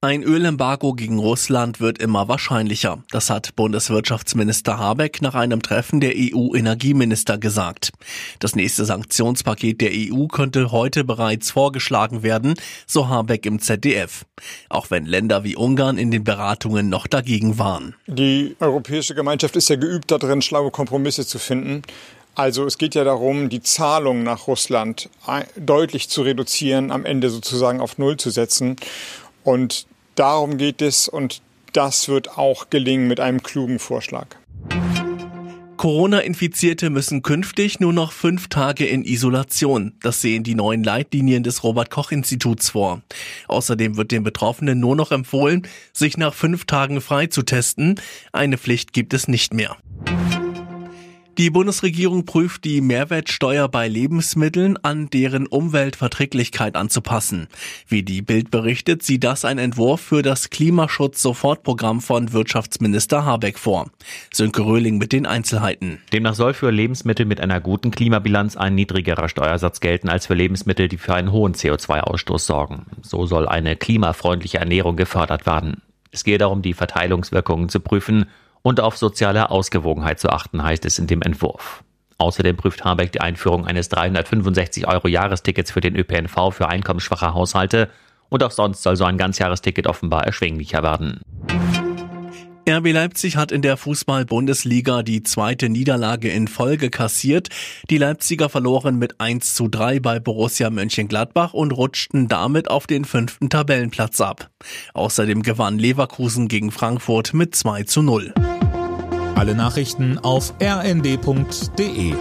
Ein Ölembargo gegen Russland wird immer wahrscheinlicher. Das hat Bundeswirtschaftsminister Habeck nach einem Treffen der EU-Energieminister gesagt. Das nächste Sanktionspaket der EU könnte heute bereits vorgeschlagen werden, so Habeck im ZDF. Auch wenn Länder wie Ungarn in den Beratungen noch dagegen waren. Die Europäische Gemeinschaft ist ja geübt darin, schlaue Kompromisse zu finden. Also es geht ja darum, die Zahlungen nach Russland deutlich zu reduzieren, am Ende sozusagen auf Null zu setzen. Und darum geht es und das wird auch gelingen mit einem klugen Vorschlag. Corona-Infizierte müssen künftig nur noch fünf Tage in Isolation. Das sehen die neuen Leitlinien des Robert-Koch-Instituts vor. Außerdem wird den Betroffenen nur noch empfohlen, sich nach fünf Tagen frei zu testen. Eine Pflicht gibt es nicht mehr. Die Bundesregierung prüft die Mehrwertsteuer bei Lebensmitteln an deren Umweltverträglichkeit anzupassen. Wie die Bild berichtet, sieht das ein Entwurf für das Klimaschutz-Sofortprogramm von Wirtschaftsminister Habeck vor. Sönke Röhling mit den Einzelheiten. Demnach soll für Lebensmittel mit einer guten Klimabilanz ein niedrigerer Steuersatz gelten als für Lebensmittel, die für einen hohen CO2-Ausstoß sorgen. So soll eine klimafreundliche Ernährung gefördert werden. Es gehe darum, die Verteilungswirkungen zu prüfen und auf soziale Ausgewogenheit zu achten, heißt es in dem Entwurf. Außerdem prüft Habeck die Einführung eines 365 Euro Jahrestickets für den ÖPNV für einkommensschwache Haushalte und auch sonst soll so ein Ganzjahresticket offenbar erschwinglicher werden. RB Leipzig hat in der Fußball-Bundesliga die zweite Niederlage in Folge kassiert. Die Leipziger verloren mit 1 zu 3 bei Borussia Mönchengladbach und rutschten damit auf den fünften Tabellenplatz ab. Außerdem gewann Leverkusen gegen Frankfurt mit 2 zu 0. Alle Nachrichten auf rnd.de